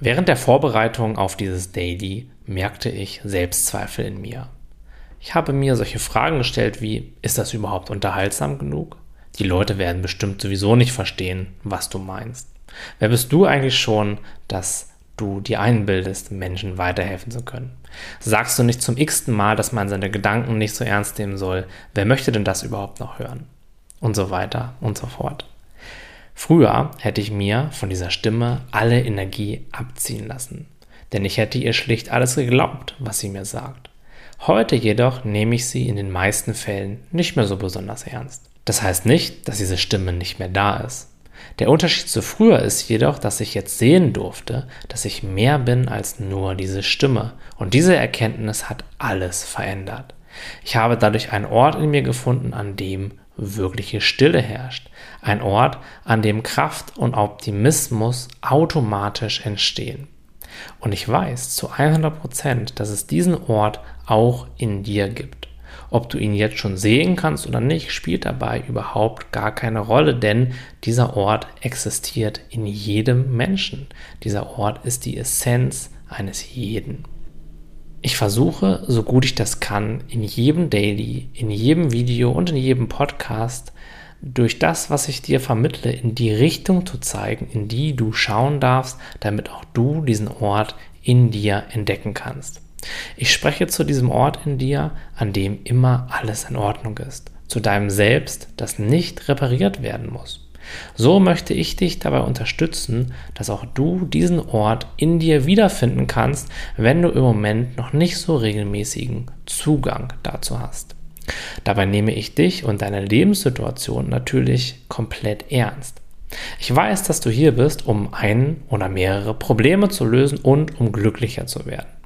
Während der Vorbereitung auf dieses Daily merkte ich Selbstzweifel in mir. Ich habe mir solche Fragen gestellt wie, ist das überhaupt unterhaltsam genug? Die Leute werden bestimmt sowieso nicht verstehen, was du meinst. Wer bist du eigentlich schon, dass du dir einbildest, Menschen weiterhelfen zu können? Sagst du nicht zum x-ten Mal, dass man seine Gedanken nicht so ernst nehmen soll? Wer möchte denn das überhaupt noch hören? Und so weiter und so fort. Früher hätte ich mir von dieser Stimme alle Energie abziehen lassen, denn ich hätte ihr schlicht alles geglaubt, was sie mir sagt. Heute jedoch nehme ich sie in den meisten Fällen nicht mehr so besonders ernst. Das heißt nicht, dass diese Stimme nicht mehr da ist. Der Unterschied zu früher ist jedoch, dass ich jetzt sehen durfte, dass ich mehr bin als nur diese Stimme. Und diese Erkenntnis hat alles verändert. Ich habe dadurch einen Ort in mir gefunden, an dem wirkliche Stille herrscht. Ein Ort, an dem Kraft und Optimismus automatisch entstehen. Und ich weiß zu 100 Prozent, dass es diesen Ort auch in dir gibt. Ob du ihn jetzt schon sehen kannst oder nicht, spielt dabei überhaupt gar keine Rolle, denn dieser Ort existiert in jedem Menschen. Dieser Ort ist die Essenz eines jeden. Ich versuche, so gut ich das kann, in jedem Daily, in jedem Video und in jedem Podcast durch das, was ich dir vermittle, in die Richtung zu zeigen, in die du schauen darfst, damit auch du diesen Ort in dir entdecken kannst. Ich spreche zu diesem Ort in dir, an dem immer alles in Ordnung ist, zu deinem Selbst, das nicht repariert werden muss. So möchte ich dich dabei unterstützen, dass auch du diesen Ort in dir wiederfinden kannst, wenn du im Moment noch nicht so regelmäßigen Zugang dazu hast. Dabei nehme ich dich und deine Lebenssituation natürlich komplett ernst. Ich weiß, dass du hier bist, um ein oder mehrere Probleme zu lösen und um glücklicher zu werden.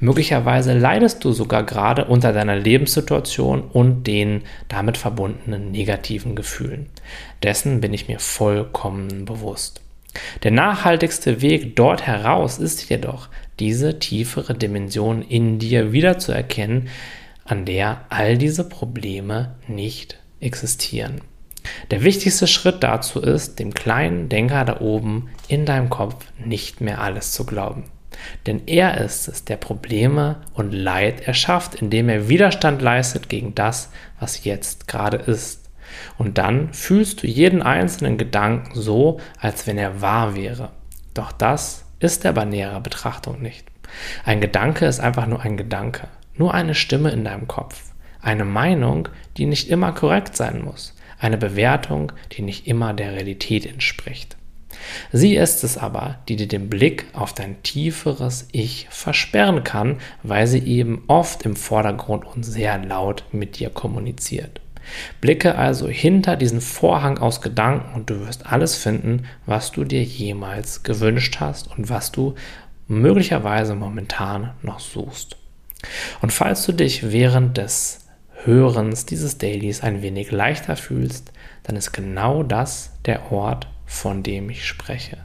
Möglicherweise leidest du sogar gerade unter deiner Lebenssituation und den damit verbundenen negativen Gefühlen. Dessen bin ich mir vollkommen bewusst. Der nachhaltigste Weg dort heraus ist jedoch, diese tiefere Dimension in dir wiederzuerkennen, an der all diese Probleme nicht existieren. Der wichtigste Schritt dazu ist, dem kleinen Denker da oben in deinem Kopf nicht mehr alles zu glauben. Denn er ist es, der Probleme und Leid erschafft, indem er Widerstand leistet gegen das, was jetzt gerade ist. Und dann fühlst du jeden einzelnen Gedanken so, als wenn er wahr wäre. Doch das ist er bei näherer Betrachtung nicht. Ein Gedanke ist einfach nur ein Gedanke, nur eine Stimme in deinem Kopf, eine Meinung, die nicht immer korrekt sein muss, eine Bewertung, die nicht immer der Realität entspricht. Sie ist es aber, die dir den Blick auf dein tieferes Ich versperren kann, weil sie eben oft im Vordergrund und sehr laut mit dir kommuniziert. Blicke also hinter diesen Vorhang aus Gedanken und du wirst alles finden, was du dir jemals gewünscht hast und was du möglicherweise momentan noch suchst. Und falls du dich während des Hörens dieses Dailies ein wenig leichter fühlst, dann ist genau das der Ort, von dem ich spreche.